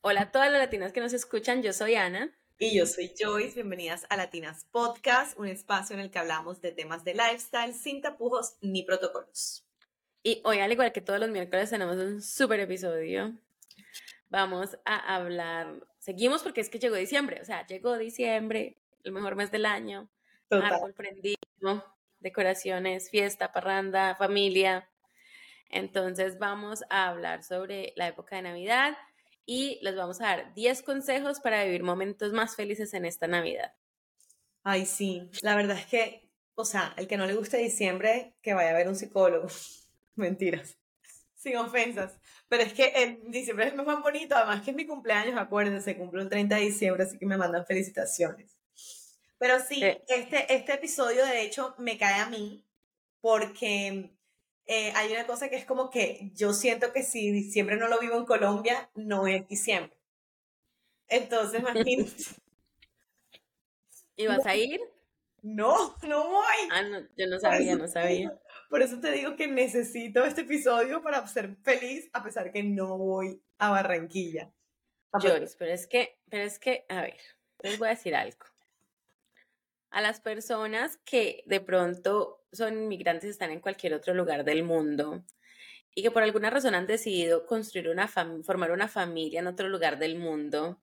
Hola a todas las latinas que nos escuchan, yo soy Ana. Y yo soy Joyce, bienvenidas a Latinas Podcast, un espacio en el que hablamos de temas de lifestyle sin tapujos ni protocolos. Y hoy, al igual que todos los miércoles, tenemos un súper episodio. Vamos a hablar, seguimos porque es que llegó diciembre, o sea, llegó diciembre, el mejor mes del año, Total. árbol prendido, decoraciones, fiesta, parranda, familia. Entonces vamos a hablar sobre la época de Navidad y les vamos a dar 10 consejos para vivir momentos más felices en esta Navidad. Ay, sí, la verdad es que, o sea, el que no le guste diciembre, que vaya a ver un psicólogo. Mentiras. Sin ofensas. Pero es que el diciembre es más bonito, además que es mi cumpleaños, acuérdense, cumplo el 30 de diciembre, así que me mandan felicitaciones. Pero sí, este, este episodio de hecho me cae a mí porque eh, hay una cosa que es como que yo siento que si diciembre no lo vivo en Colombia, no es diciembre. Entonces, imagínate. ¿Y vas a ir? No, no voy. Ah, no, yo no sabía, no sabía. Por eso te digo que necesito este episodio para ser feliz, a pesar que no voy a Barranquilla. Pero es que, pero es que, a ver, les voy a decir algo a las personas que de pronto son inmigrantes están en cualquier otro lugar del mundo y que por alguna razón han decidido construir una formar una familia en otro lugar del mundo,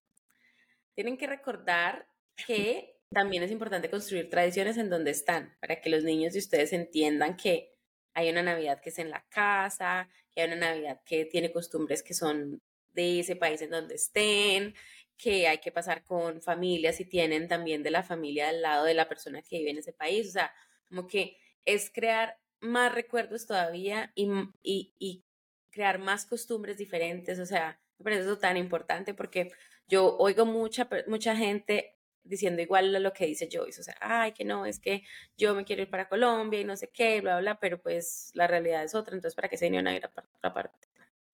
tienen que recordar que también es importante construir tradiciones en donde están, para que los niños de ustedes entiendan que hay una Navidad que es en la casa, que hay una Navidad que tiene costumbres que son de ese país en donde estén, que hay que pasar con familias y tienen también de la familia al lado de la persona que vive en ese país. O sea, como que es crear más recuerdos todavía y, y, crear más costumbres diferentes. O sea, me parece eso tan importante porque yo oigo mucha, mucha gente diciendo igual lo que dice Joyce, o sea, ay, que no, es que yo me quiero ir para Colombia y no sé qué, bla, bla, pero pues la realidad es otra, entonces para qué se vinieron a ir a otra parte.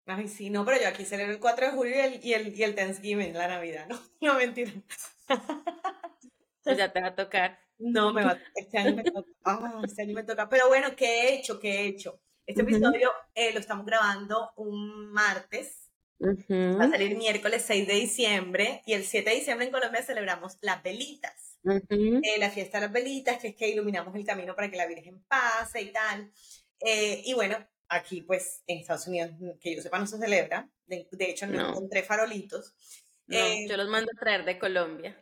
Ay, sí, no, pero yo aquí celebro el 4 de julio y el, y el, y el Thanksgiving, la Navidad, ¿no? No, mentira. Pues ya te va a tocar. No, me va, este año me toca. Ah, este año me toca. Pero bueno, ¿qué he hecho? ¿Qué he hecho? Este episodio eh, lo estamos grabando un martes. Va a salir miércoles 6 de diciembre. Y el 7 de diciembre en Colombia celebramos las velitas. Eh, la fiesta de las velitas, que es que iluminamos el camino para que la Virgen pase y tal. Eh, y bueno, Aquí, pues, en Estados Unidos, que yo sepa, no se celebra. De, hecho, no, encontré farolitos. No, eh, yo los mando a traer de Colombia.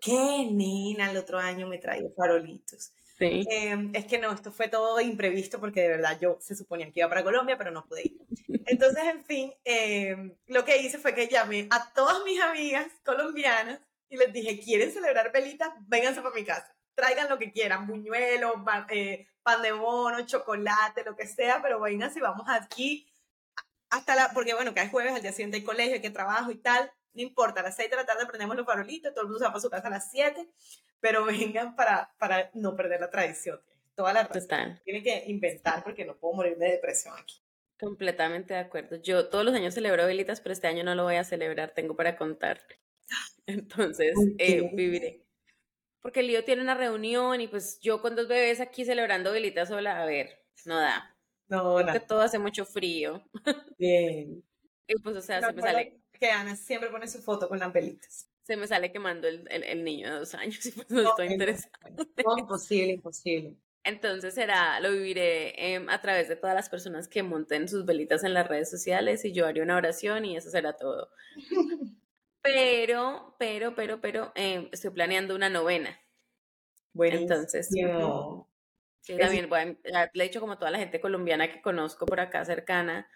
Qué nena, el otro año me traigo farolitos. Sí. Em, es que no, esto fue todo imprevisto porque de verdad yo se suponía que iba para Colombia, pero no pude ir. Entonces, en fin, em, lo que hice fue que llamé a todas mis amigas colombianas y les dije, ¿quieren celebrar velitas? Vénganse para mi casa. Traigan lo que quieran, buñuelos, eh, pan de bono, chocolate, lo que sea, pero vengan si vamos aquí hasta la, porque bueno, cada jueves al día siguiente hay colegio, hay que trabajo y tal, no importa, a las 6 de la tarde prendemos los farolitos, todo el mundo se va para su casa a las 7, pero vengan para, para no perder la tradición. Toda la razón. Tienen que inventar porque no puedo morir de depresión aquí. Completamente de acuerdo. Yo todos los años celebro velitas, pero este año no lo voy a celebrar, tengo para contar. Entonces, eh, viviré porque el lío tiene una reunión y pues yo con dos bebés aquí celebrando velitas sola, a ver, no da. No, no. Porque todo hace mucho frío. Bien. y pues, o sea, se me sale... Que Ana siempre pone su foto con las velitas. Se me sale quemando el, el, niño de dos años y pues no, estoy interesada. imposible, imposible. Entonces será, lo viviré em, a través de todas las personas que monten sus velitas en las redes sociales y yo haré una oración y eso será todo. Pero, pero, pero, pero, em, estoy planeando una novena. Bueno, entonces, también le he dicho como toda la gente colombiana que conozco por acá cercana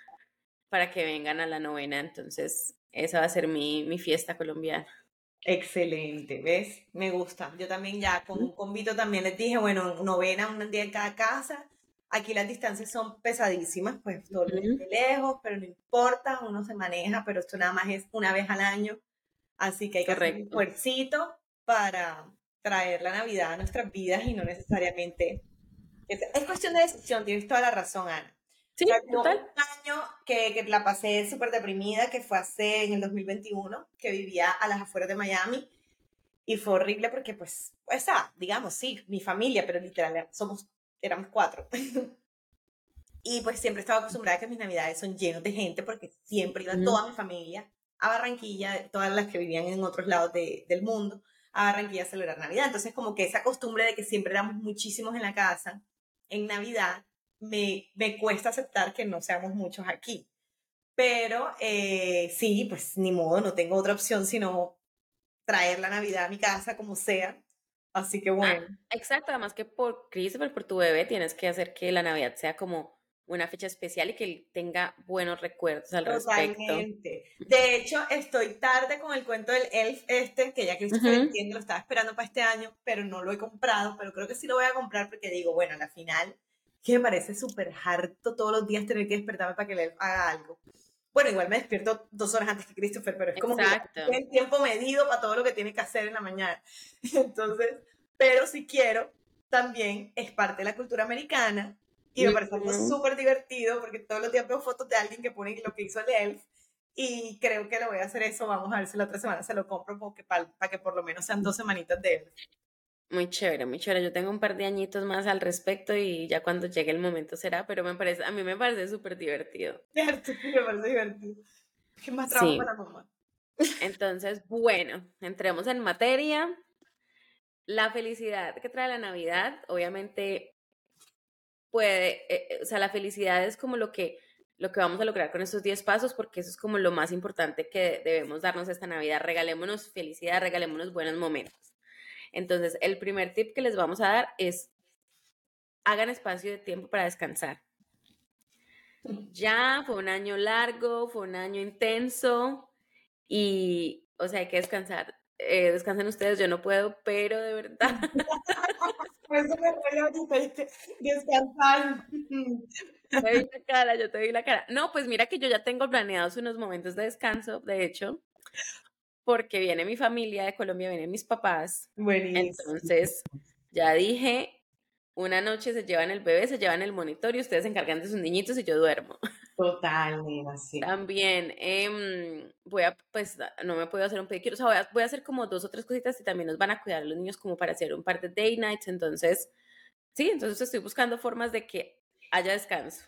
para que vengan a la novena. Entonces, esa va a ser mi, mi fiesta colombiana. Excelente, ¿ves? Me gusta. Yo también ya con un convito también les dije, bueno, novena, un día en cada casa. Aquí las distancias son pesadísimas, pues todo lejos, pero no importa, uno se maneja, pero esto nada más es una vez al año. Así que hay que hacer un esfuerzo para traer la Navidad a nuestras vidas y no necesariamente... Es, cuestión de decisión, tienes toda la razón, Ana. Sí, total. Un año que, que la pasé súper deprimida, que fue hace en el 2021, que vivía a las afueras de Miami. Y fue horrible porque, pues, ah, digamos, sí, mi familia, pero literal, somos, éramos cuatro. y pues siempre estaba acostumbrada a que mis navidades son llenos de gente porque siempre iba toda mi familia a Barranquilla, todas las que vivían en otros lados del mundo, a Barranquilla a celebrar Navidad. Entonces, como que esa costumbre de que siempre éramos muchísimos en la casa, en Navidad, me, me cuesta aceptar que no seamos muchos aquí. Pero eh, sí, pues ni modo, no tengo otra opción sino traer la Navidad a mi casa como sea. Así que ah, bueno. exacto, además que por Christopher, por tu bebé, tienes que hacer que la Navidad sea como una fecha especial y que tenga buenos recuerdos al Totalmente. respecto. De hecho, estoy tarde con el cuento del Elf este, que ya Christopher entiende, lo estaba esperando para este año, pero no lo he comprado, pero creo que sí lo voy a comprar porque digo, bueno, a la final, que me parece súper harto todos los días tener que despertarme para que el Elf haga algo. Bueno, igual me despierto dos horas antes que Christopher, pero es como Exacto. que el tiempo medido para todo lo que tiene que hacer en la mañana. Entonces, pero si quiero, también es parte de la cultura americana y me parece algo súper divertido porque todos los días veo fotos de alguien que pone lo que hizo el Elf y creo que lo voy a hacer eso. Vamos a ver si la otra semana se lo compro porque para, que por lo menos sean dos semanitas de Elf. Muy chévere, muy chévere. Yo tengo un par de añitos más al respecto y ya cuando llegue el momento será, pero me parece, a mí me parece súper divertido. Cierto, me parece divertido. ¿Qué más trabajo para mamá? Entonces, bueno, entremos en materia. La felicidad que trae la Navidad, obviamente puede, eh, eh, o sea, la felicidad es como lo que, lo que vamos a lograr con estos 10 pasos, porque eso es como lo más importante que debemos darnos esta Navidad. Regalémonos felicidad, regalémonos buenos momentos. Entonces, el primer tip que les vamos a dar es, hagan espacio de tiempo para descansar. Ya fue un año largo, fue un año intenso y, o sea, hay que descansar. Eh, descansen ustedes, yo no puedo, pero de verdad. eso me descansar. Te vi la cara, yo te vi la cara. No, pues mira que yo ya tengo planeados unos momentos de descanso, de hecho, porque viene mi familia de Colombia, vienen mis papás. Buenísimo. Entonces, ya dije, una noche se llevan el bebé, se llevan el monitor y ustedes se encargan de sus niñitos y yo duermo. Total, sí. También em, voy a, pues no me puedo hacer un pedicure, o sea, voy a, voy a, hacer como dos o tres cositas y también nos van a cuidar a los niños como para hacer un par de day nights, entonces, sí, entonces estoy buscando formas de que haya descanso.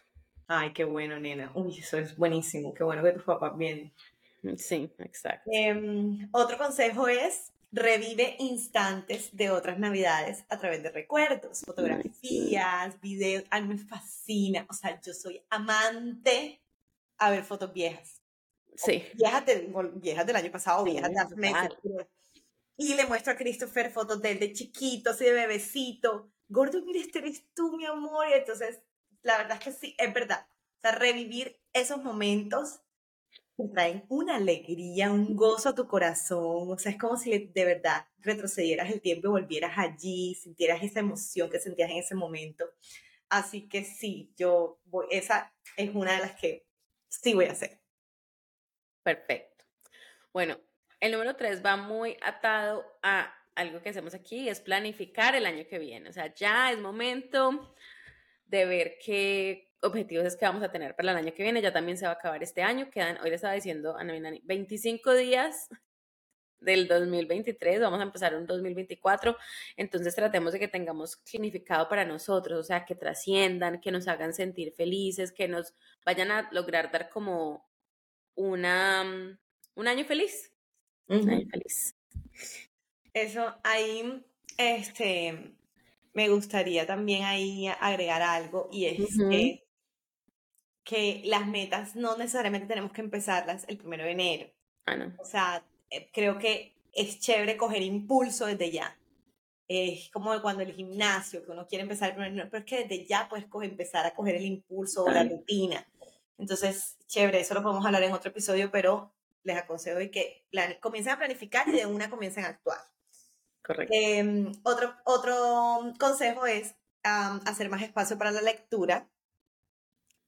Ay, qué bueno, nena. Uy, eso es buenísimo, qué bueno que tus papás vienen. Sí, exacto. Em, otro consejo es revive instantes de otras navidades a través de recuerdos, fotografías, videos. A mí me fascina, o sea, yo soy amante a ver fotos viejas. Sí. Viejas, viejas del año pasado, viejas de hace meses. Y le muestro a Christopher fotos de él de chiquito, así de bebecito. Gordo, mira, este eres tú, mi amor. Y entonces, la verdad es que sí, es verdad. O sea, revivir esos momentos te traen una alegría, un gozo a tu corazón. O sea, es como si de verdad retrocedieras el tiempo y volvieras allí, sintieras esa emoción que sentías en ese momento. Así que sí, yo voy, esa es una de las que sí voy a hacer. Perfecto. Bueno, el número tres va muy atado a algo que hacemos aquí, es planificar el año que viene. O sea, ya es momento de ver qué objetivos es que vamos a tener para el año que viene. Ya también se va a acabar este año. Quedan, hoy le estaba diciendo a Nani, 25 días del 2023, vamos a empezar un 2024, entonces tratemos de que tengamos significado para nosotros, o sea, que trasciendan, que nos hagan sentir felices, que nos vayan a lograr dar como una, un año feliz. Un año feliz. Eso, ahí, este, me gustaría también ahí agregar algo y es que que las metas no necesariamente tenemos que empezarlas el primero de enero. Ah, no. O sea, eh, creo que es chévere coger impulso desde ya. Es como cuando el gimnasio, que uno quiere empezar el primero de enero, pero es que desde ya puedes empezar a coger el impulso o la rutina. Entonces, chévere, eso lo podemos hablar en otro episodio, pero les aconsejo que comiencen a planificar y de una comiencen a actuar. Correcto. Em, otro, otro consejo es hacer más espacio para la lectura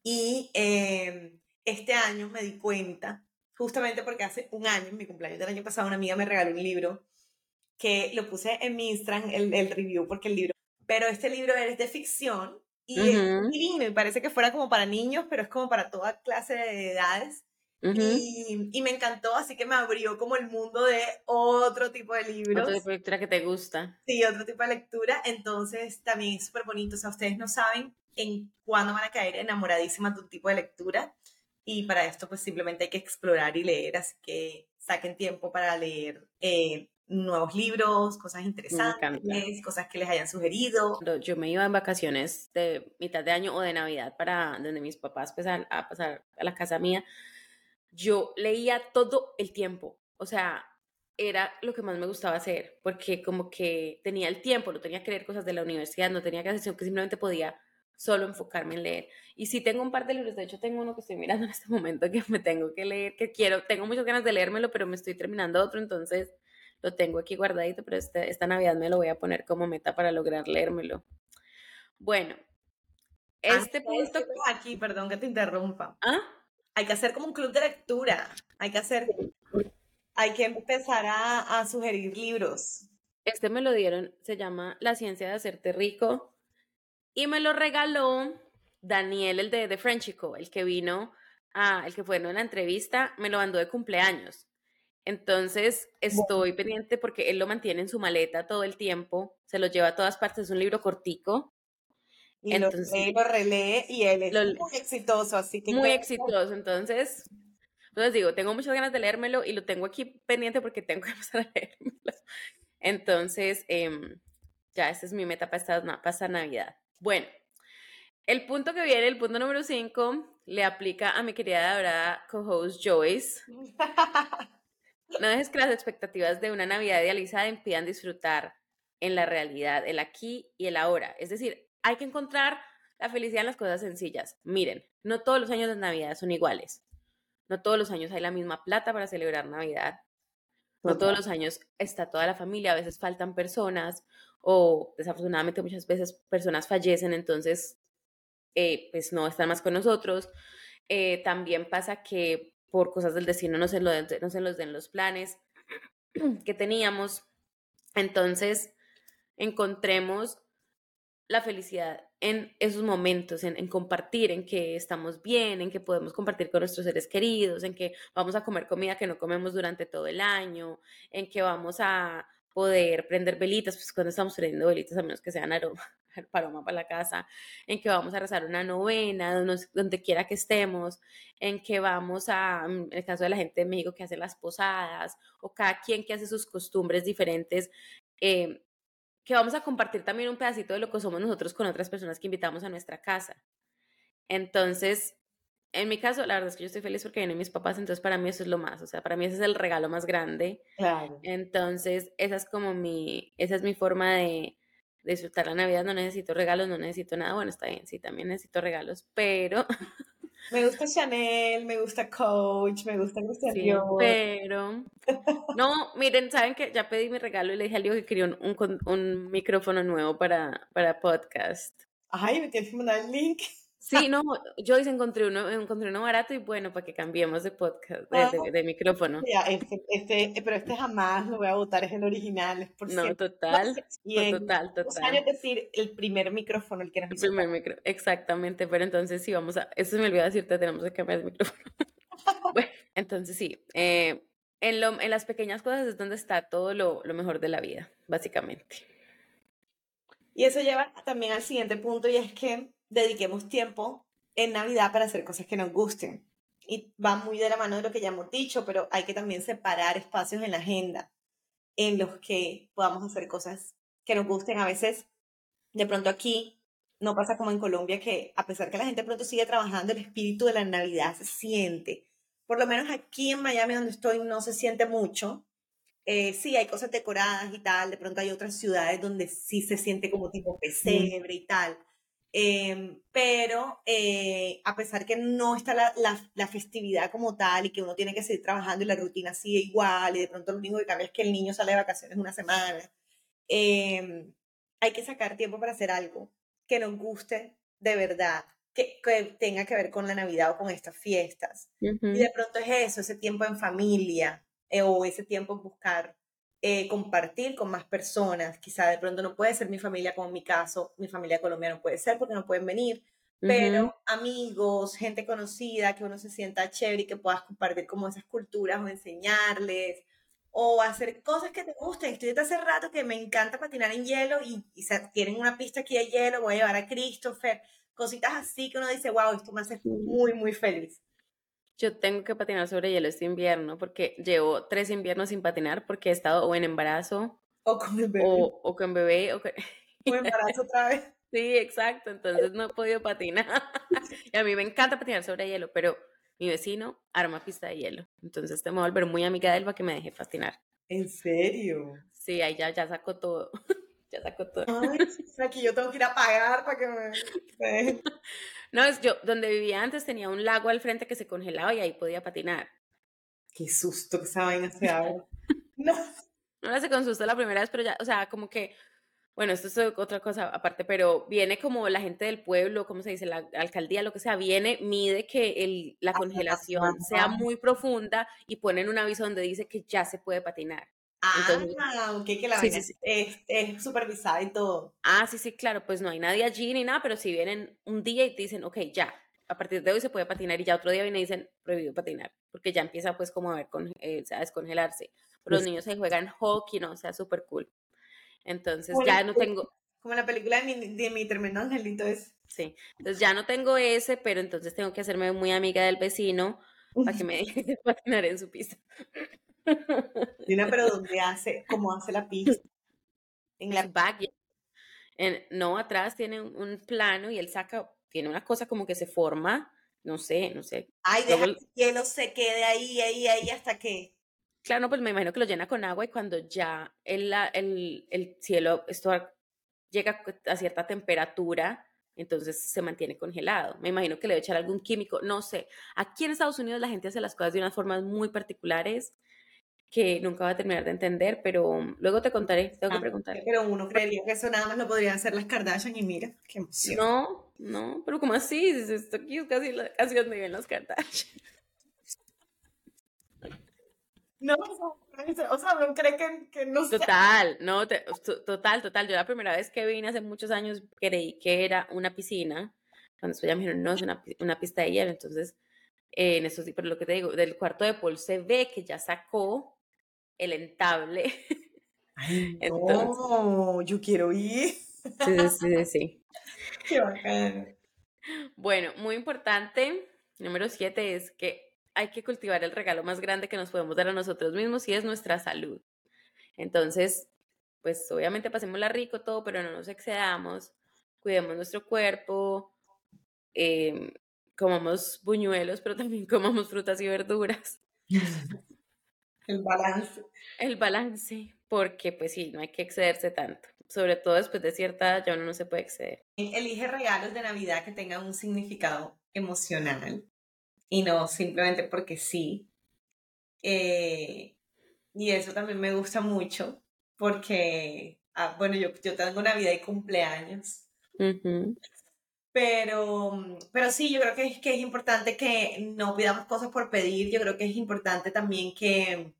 y em, este año me di cuenta, justamente porque hace un año, en mi cumpleaños del año pasado, una amiga me regaló un libro que lo puse en mi Instagram, el, el review, porque el libro, pero este libro es de ficción y es divino y parece que fuera como para niños, pero es como para toda clase de edades. y, y, me encantó, así que me abrió como el mundo de otro tipo de libros. Otro tipo de lectura que te gusta. Sí, otro tipo de lectura. Entonces también es súper bonito. O sea, ustedes no saben en cuándo van a caer enamoradísimas de un tipo de lectura. y para esto pues simplemente hay que explorar y leer, así que saquen tiempo para leer eh, nuevos libros, cosas interesantes, cosas que les hayan sugerido. Yo me iba en vacaciones de mitad de año o de Navidad para donde mis papás pues, a pasar a la casa mía. Yo leía todo el tiempo, o sea, era lo que más me gustaba hacer, porque como que tenía el tiempo, no tenía que leer cosas de la universidad, no tenía que hacer, que simplemente podía solo enfocarme en leer. Y sí tengo un par de libros, de hecho tengo uno que estoy mirando en este momento que me tengo que leer, que quiero, tengo muchas ganas de leérmelo, pero me estoy terminando otro, entonces lo tengo aquí guardadito, pero este, esta Navidad me lo voy a poner como meta para lograr leérmelo. Bueno, este punto... Aquí, perdón que te interrumpa. ¿Ah? Hay que hacer como un club de lectura, hay que hacer... Hay que empezar a, a sugerir libros. Este me lo dieron, se llama La ciencia de hacerte rico y me lo regaló Daniel, el de, de Frenchico, el que vino, a, el que fue en la entrevista, me lo mandó de cumpleaños. Entonces estoy pendiente porque él lo mantiene en su maleta todo el tiempo, se lo lleva a todas partes, es un libro cortico. Y entonces, lo, relee y él es muy exitoso, así que... Muy exitoso, entonces, entonces digo, tengo muchas ganas de leérmelo y lo tengo aquí pendiente porque tengo que empezar a leérmelo. Entonces, em, ya, esta es mi meta para esta, para esta Navidad. Bueno, el punto que viene, el punto número 5, le aplica a mi querida adorada co-host Joyce. No dejes que las expectativas de una Navidad idealizada impidan disfrutar en la realidad, el aquí y el ahora. Es decir, hay que encontrar la felicidad en las cosas sencillas. Miren, no todos los años de Navidad son iguales. No todos los años hay la misma plata para celebrar Navidad. No todos los años está toda la familia, a veces faltan personas o desafortunadamente muchas veces personas fallecen, entonces eh, pues no están más con nosotros. Eh, también pasa que por cosas del destino no se, lo no se los den los planes que teníamos. Entonces, encontremos la felicidad en esos momentos, en, en, compartir, en que estamos bien, en que podemos compartir con nuestros seres queridos, en que vamos a comer comida que no comemos durante todo el año, en que vamos a poder prender velitas, pues cuando estamos prendiendo velitas, a menos que sean aroma, para la casa, en que vamos a rezar una novena, donde, quiera que estemos, en que vamos a, en el caso de la gente de México que hace las posadas, o cada quien que hace sus costumbres diferentes, eh, que vamos a compartir también un pedacito de lo que somos nosotros con otras personas que invitamos a nuestra casa. Entonces, en mi caso, la verdad es que yo estoy feliz porque vienen mis papás, entonces para mí eso es lo más, o sea, para mí ese es el regalo más grande. Claro. Entonces, esa es como mi, esa es mi forma de, de disfrutar la Navidad, no necesito regalos, no necesito nada, bueno, está bien, sí, también necesito regalos, pero Me gusta Chanel, me gusta Coach, me gusta Christian sí, Pero, no, miren, saben que ya pedí mi regalo y le dije a Leo que quería un, un, micrófono nuevo para, para podcast. Ay, me tienes que mandar el link. Sí, no, yo hice, encontré uno, encontré uno barato y bueno, para que cambiemos de podcast, de, ah, micrófono. este, este, pero este jamás lo voy a votar, es el original, es por No, total, y total, total. años decir el primer micrófono, el que era El primer micrófono, exactamente, pero entonces sí, vamos a, eso se me olvidó decirte, tenemos que cambiar el micrófono. bueno, entonces sí, eh, en, lo, en las pequeñas cosas es donde está todo lo, lo mejor de la vida, básicamente. Y eso lleva también al siguiente punto y es que dediquemos tiempo en Navidad para hacer cosas que nos gusten. Y va muy de la mano de lo que ya hemos dicho, pero hay que también separar espacios en la agenda en los que podamos hacer cosas que nos gusten. A veces, de pronto aquí, no pasa como en Colombia, que a pesar que la gente pronto sigue trabajando, el espíritu de la Navidad se siente. Por lo menos aquí en Miami, donde estoy, no se siente mucho. Eh, sí, hay cosas decoradas y tal. De pronto hay otras ciudades donde sí se siente como tipo pesebre y tal. Em, pero eh, a pesar que no está la, la, festividad como tal y que uno tiene que seguir trabajando y la rutina sigue igual y de pronto lo único que cambia es que el niño sale de vacaciones una semana, em, hay que sacar tiempo para hacer algo que nos guste de verdad, que, que tenga que ver con la Navidad o con estas fiestas. Y de pronto es eso, ese tiempo en familia eh, o ese tiempo en buscar eh, compartir con más personas. Quizá de pronto no puede ser mi familia, como en mi caso, mi familia colombiana no puede ser porque no pueden venir, pero amigos, gente conocida, que uno se sienta chévere y que puedas compartir como esas culturas o enseñarles o hacer cosas que te gusten. Estoy desde hace rato que me encanta patinar en hielo y, y tienen una pista aquí de hielo, voy a llevar a Christopher, cositas así que uno dice, wow, esto me hace muy, muy feliz. Yo tengo que patinar sobre hielo este invierno porque llevo tres inviernos sin patinar porque he estado o en embarazo o con el bebé. O, con bebé. O, con... embarazo otra vez. Sí, exacto. Entonces no he podido patinar. y a mí me encanta patinar sobre hielo, pero mi vecino arma pista de hielo. Entonces te voy a volver muy amiga de él para que me deje patinar. ¿En serio? Sí, ahí ya, ya sacó todo. ya sacó todo. Ay, aquí yo tengo que ir a pagar para que me... no, es yo, donde vivía antes tenía un lago al frente que se congelaba y ahí podía patinar. Qué susto que esa vaina se haga. no. No la sé con susto la primera vez, pero ya, o sea, como que, bueno, esto es otra cosa aparte, pero viene como la gente del pueblo, ¿cómo se dice? La alcaldía, lo que sea, viene, mide que el, la congelación sea muy profunda y ponen un aviso donde dice que ya se puede patinar. Ah, aunque que la sí, Es, supervisada y todo. Ah, sí, sí, claro, pues no hay nadie allí ni nada, pero si vienen un día y te dicen, ok, ya, a partir de hoy se puede patinar y ya otro día vienen y dicen, prohibido patinar, porque ya empieza pues como a ver, con, eh, a descongelarse los niños se juegan hockey, ¿no? O sea, súper cool. Entonces ya no tengo... Como la película de mi, de mi tremendo angelito es. Sí, entonces ya no tengo ese, pero entonces tengo que hacerme muy amiga del vecino para que me deje patinar en su pista. Dina, pero ¿dónde hace? ¿Cómo hace la pista? En la back. En, no, atrás tiene un, plano y él saca, tiene una cosa como que se forma, no sé, no sé. Ay, deja que el hielo se quede ahí, ahí, ahí hasta que Claro, pues me imagino que lo llena con agua y cuando ya el, el, el cielo esto llega a cierta temperatura, entonces se mantiene congelado. Me imagino que le debe echar algún químico, no sé. Aquí en Estados Unidos la gente hace las cosas de unas formas muy particulares que nunca va a terminar de entender, pero luego te contaré, tengo que ah, preguntar. Pero uno creería que eso nada más lo podrían hacer las Kardashian y mira, qué emoción. No, no, pero como así, esto aquí es casi, casi donde viven las Kardashian. No, o sea, no cree que, que no Total, no, total, total. Yo la primera vez que vine hace muchos años creí que era una piscina. Cuando después ya me dijeron, no, es una, una pista de hielo. Entonces, eh, en eso sí, pero lo que te digo, del cuarto de Paul se ve que ya sacó el entable. Ay, no, yo quiero ir. Sí, sí, sí. Qué bacán. Bueno, muy importante, número siete, es que hay que cultivar el regalo más grande que nos podemos dar a nosotros mismos y es nuestra salud. Entonces, pues obviamente pasémosla rico todo, pero no nos excedamos, cuidemos nuestro cuerpo, eh, comamos buñuelos, pero también comamos frutas y verduras. El balance. El balance, porque pues sí, no hay que excederse tanto. Sobre todo después de cierta edad ya uno no se puede exceder. Elige regalos de Navidad que tengan un significado emocional y no simplemente porque sí. Eh, y eso también me gusta mucho porque, ah, bueno, yo, yo tengo Navidad y cumpleaños. Pero, pero sí, yo creo que es, que es importante que no pidamos cosas por pedir. Yo creo que es importante también que,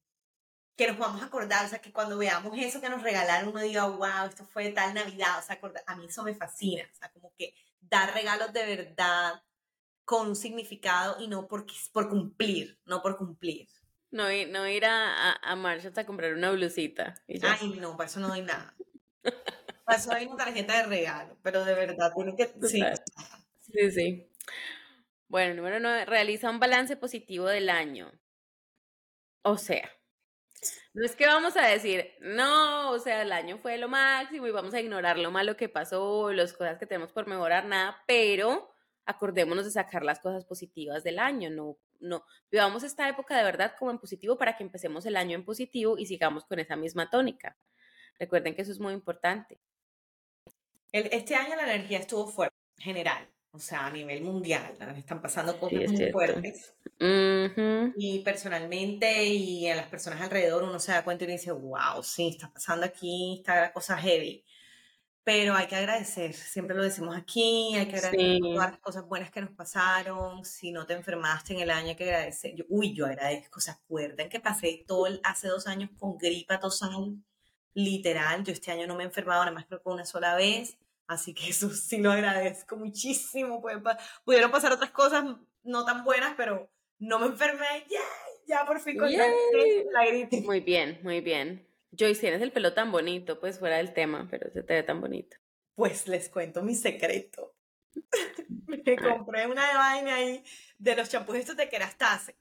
que nos vamos a acordar, o sea, que cuando veamos eso que nos regalaron, uno diga, wow, esto fue tal Navidad, o sea, a mí eso me fascina, o sea, como que dar regalos de verdad, con un significado y no por, por cumplir, no por cumplir. No, no ir a, a, a comprar una blusita. Ay, no, para eso no doy nada. eso doy una tarjeta de regalo, pero de verdad tiene que... Sí. sí, sí. Bueno, número nueve, realiza un balance positivo del año. O sea, no es que vamos a decir, no, o sea, el año fue lo máximo y vamos a ignorar lo malo que pasó, las cosas que tenemos por mejorar, nada, pero acordémonos de sacar las cosas positivas del año, no, no, vivamos esta época de verdad como en positivo para que empecemos el año en positivo y sigamos con esa misma tónica. Recuerden que eso es muy importante. Este año la energía estuvo fuerte, general, o sea, a nivel mundial, están pasando cosas muy fuertes. Y personalmente y a las personas alrededor uno se da cuenta y dice, wow, sí, está pasando aquí, está la cosa heavy pero hay que agradecer, siempre lo decimos aquí, hay que agradecer todas las cosas buenas que nos pasaron, si no te enfermaste en el año hay que agradecer, uy, yo agradezco, ¿se acuerdan que pasé todo el, hace dos años con gripa tosal? Literal, yo este año no me he enfermado, nada más creo que una sola vez, así que eso sí lo agradezco muchísimo, pudieron pasar otras cosas no tan buenas, pero no me enfermé, ya, ya por fin con la gripe. Muy bien, muy bien. Joyce, tienes el pelo tan bonito, pues fuera del tema, pero se te ve tan bonito. Pues les cuento mi secreto. me compré una vaina ahí de los champús estos de Kerastase.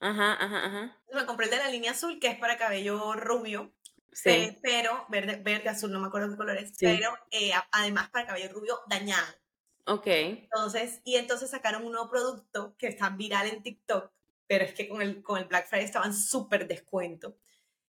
Ajá, ajá, ajá. Me compré el de la línea azul, que es para cabello rubio. Sí. pero, verde, verde, azul, no me acuerdo qué color es, pero eh, además para cabello rubio dañado. Ok. Entonces, y entonces sacaron un nuevo producto que está viral en TikTok, pero es que con el, con el Black Friday estaban súper descuento.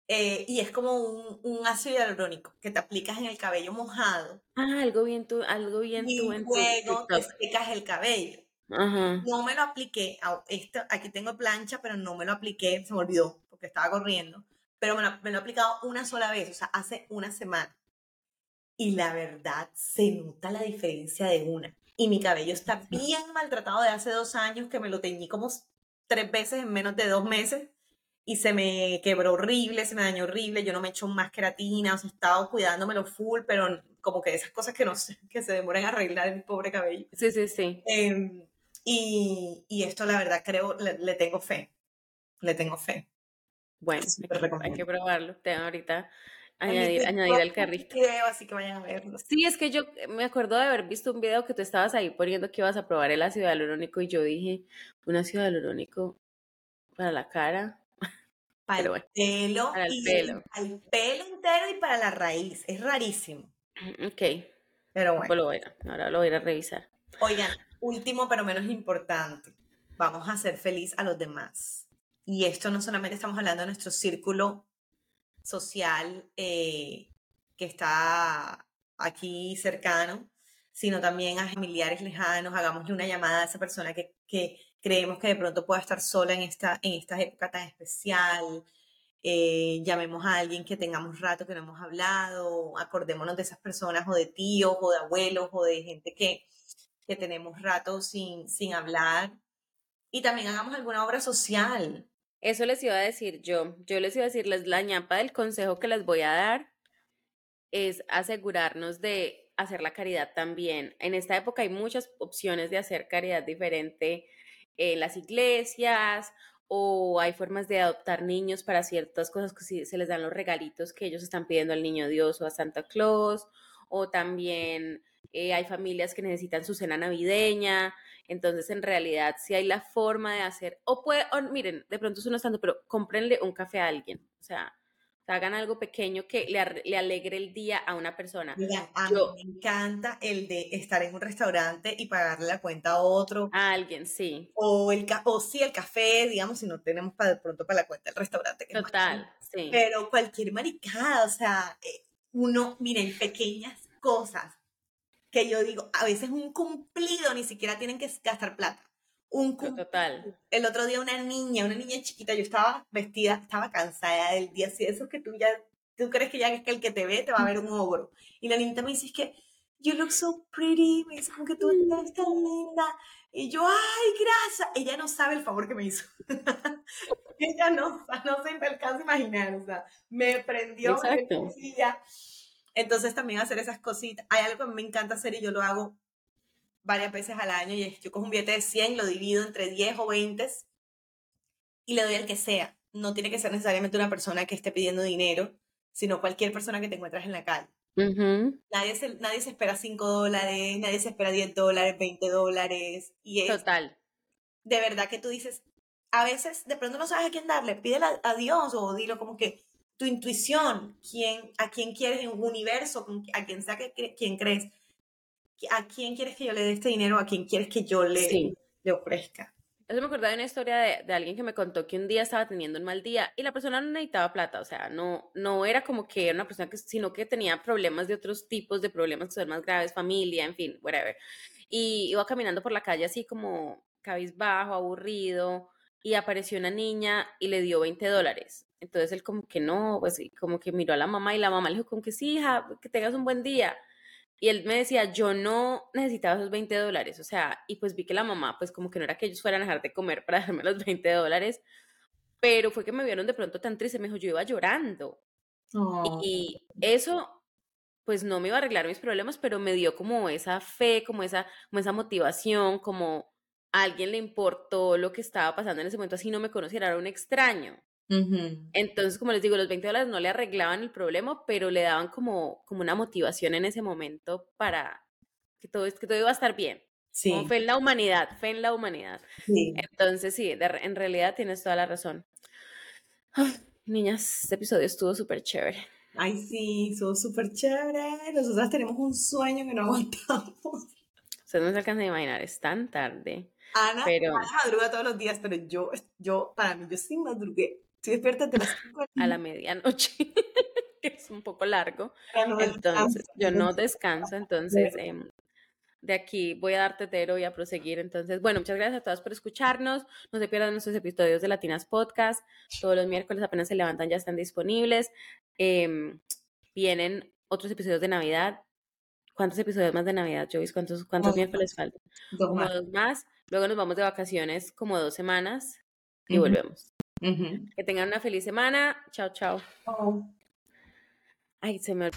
Eh, y es como un, un, ácido hialurónico que te aplicas en el cabello mojado. Ah, algo bien tú, algo bien y tú en luego te secas el cabello. Ajá. No me lo apliqué, esto, aquí tengo plancha, pero no me lo apliqué, se me olvidó porque estaba corriendo, pero me lo, me lo he aplicado una sola vez, o sea, hace una semana. Y la verdad, se nota la diferencia de una. Y mi cabello está bien maltratado de hace dos años, que me lo teñí como tres veces en menos de dos meses y se me quebró horrible, se me dañó horrible, yo no me echo más queratina, o sea, he estado cuidándomelo full, pero como que esas cosas que no sé, que se demoran a arreglar el pobre cabello. Sí, sí, sí. Em, y, y, esto la verdad creo, le, tengo fe, le tengo fe. Bueno, hay que, probarlo, tengo ahorita añadir, añadir al carrito. Video, así que vayan a verlo. Sí, es que yo me acuerdo de haber visto un video que tú estabas ahí poniendo que ibas a probar el ácido hialurónico y yo dije, un ácido hialurónico para la cara, para el pelo. Para el pelo. El, pelo entero y para la raíz. Es rarísimo. Mm, ok. Pero bueno. ahora lo voy a ir a revisar. Oigan, último pero menos importante. Vamos a hacer feliz a los demás. Y esto no solamente estamos hablando de nuestro círculo social eh, que está aquí cercano, sino también a familiares lejanos. Hagámosle una llamada a esa persona que, que creemos que de pronto pueda estar sola en esta, en esta época tan especial. Eh, llamemos a alguien que tengamos rato que no hemos hablado, acordémonos de esas personas o de tíos o de abuelos o de gente que, que tenemos rato sin, sin hablar. Y también hagamos alguna obra social. Eso les iba a decir yo. Yo les iba a decirles, la ñapa del consejo que les voy a dar es asegurarnos de hacer la caridad también. En esta época hay muchas opciones de hacer caridad diferente en las iglesias o hay formas de adoptar niños para ciertas cosas que se les dan los regalitos que ellos están pidiendo al niño Dios o a Santa Claus, o también eh, hay familias que necesitan su cena navideña, entonces en realidad si hay la forma de hacer, o puede, miren, de pronto es uno estando, pero cómprenle un café a alguien, o sea, hagan algo pequeño que le, alegre el día a una persona. Mira, a mí me encanta el de estar en un restaurante y pagarle la cuenta a otro. A alguien, sí. O, el, o sí, el café, digamos, si no tenemos para de pronto para la cuenta del restaurante. Total, sí. Pero cualquier maricada, o sea, eh, uno, miren, pequeñas cosas que yo digo, a veces un cumplido, ni siquiera tienen que gastar plata un Total. El otro día una niña, una niña chiquita, yo estaba vestida, estaba cansada del día, así eso que tú ya, tú crees que ya es que el que te ve te va a ver un ogro. Y la niña me dice, es que, you look so pretty, me dice, como que tú estás tan linda. Y yo, ay, gracias. Ella no sabe el favor que me hizo. Ella no, no se alcanza a imaginar, o sea, me prendió. Exacto. Entonces también hacer esas cositas. Hay algo que me encanta hacer y yo lo hago varias veces al año y yo cojo un billete de 100, lo divido entre 10 o 20 y le doy al que sea. No tiene que ser necesariamente una persona que esté pidiendo dinero, sino cualquier persona que te encuentras en la calle. nadie, se, nadie se espera 5 dólares, nadie se espera 10 dólares, 20 dólares. Y es Total. De verdad que tú dices, a veces de pronto no sabes a quién darle, pídele a, Dios o dilo como que tu intuición, quién, a quién quieres en un universo, a quien sea que, quien crees ¿a quién quieres que yo le dé este dinero? ¿A quién quieres que yo le, le ofrezca? Eso me acordaba de una historia de, de, alguien que me contó que un día estaba teniendo un mal día y la persona no necesitaba plata, o sea, no, no era como que era una persona que, sino que tenía problemas de otros tipos de problemas que son más graves, familia, en fin, whatever. Y iba caminando por la calle así como cabizbajo, aburrido, y apareció una niña y le dio 20 dólares. Entonces él como que no, pues como que miró a la mamá y la mamá le dijo como que sí, hija, que tengas un buen día. Y él me decía, yo no necesitaba esos 20 dólares, o sea, y pues vi que la mamá, pues como que no era que ellos fueran a dejar de comer para darme los 20 dólares, pero fue que me vieron de pronto tan triste, me dijo, yo iba llorando. Y eso, pues no me iba a arreglar mis problemas, pero me dio como esa fe, como esa, como esa motivación, como a alguien le importó lo que estaba pasando en ese momento, así no me conociera, era un extraño. Entonces, como les digo, los 20 dólares no le arreglaban el problema, pero le daban como, como una motivación en ese momento para que todo, que todo iba a estar bien. Sí. fe en la humanidad, fe en la humanidad. Sí. Entonces, sí, en realidad tienes toda la razón. niñas, este episodio estuvo súper chévere. Ay, sí, estuvo súper chévere. Nosotras tenemos un sueño que no aguantamos. Ustedes no se alcanzan a imaginar, es tan tarde. Ana, pero... madruga todos los días, pero yo, yo, para mí, yo sí madrugué. Estoy despierta de las 5 a la medianoche, que es un poco largo. entonces, yo no descanso, entonces em, de aquí voy a dar tetero y a proseguir. Entonces, bueno, muchas gracias a todas por escucharnos. No se pierdan nuestros episodios de Latinas Podcast. Todos los miércoles apenas se levantan, ya están disponibles. Em, vienen otros episodios de Navidad. ¿Cuántos episodios más de Navidad, Joyce? ¿Cuántos, cuántos miércoles faltan? más. dos más. Luego nos vamos de vacaciones como dos semanas y volvemos. Que tengan una feliz semana. Chao, chao. Ay, se me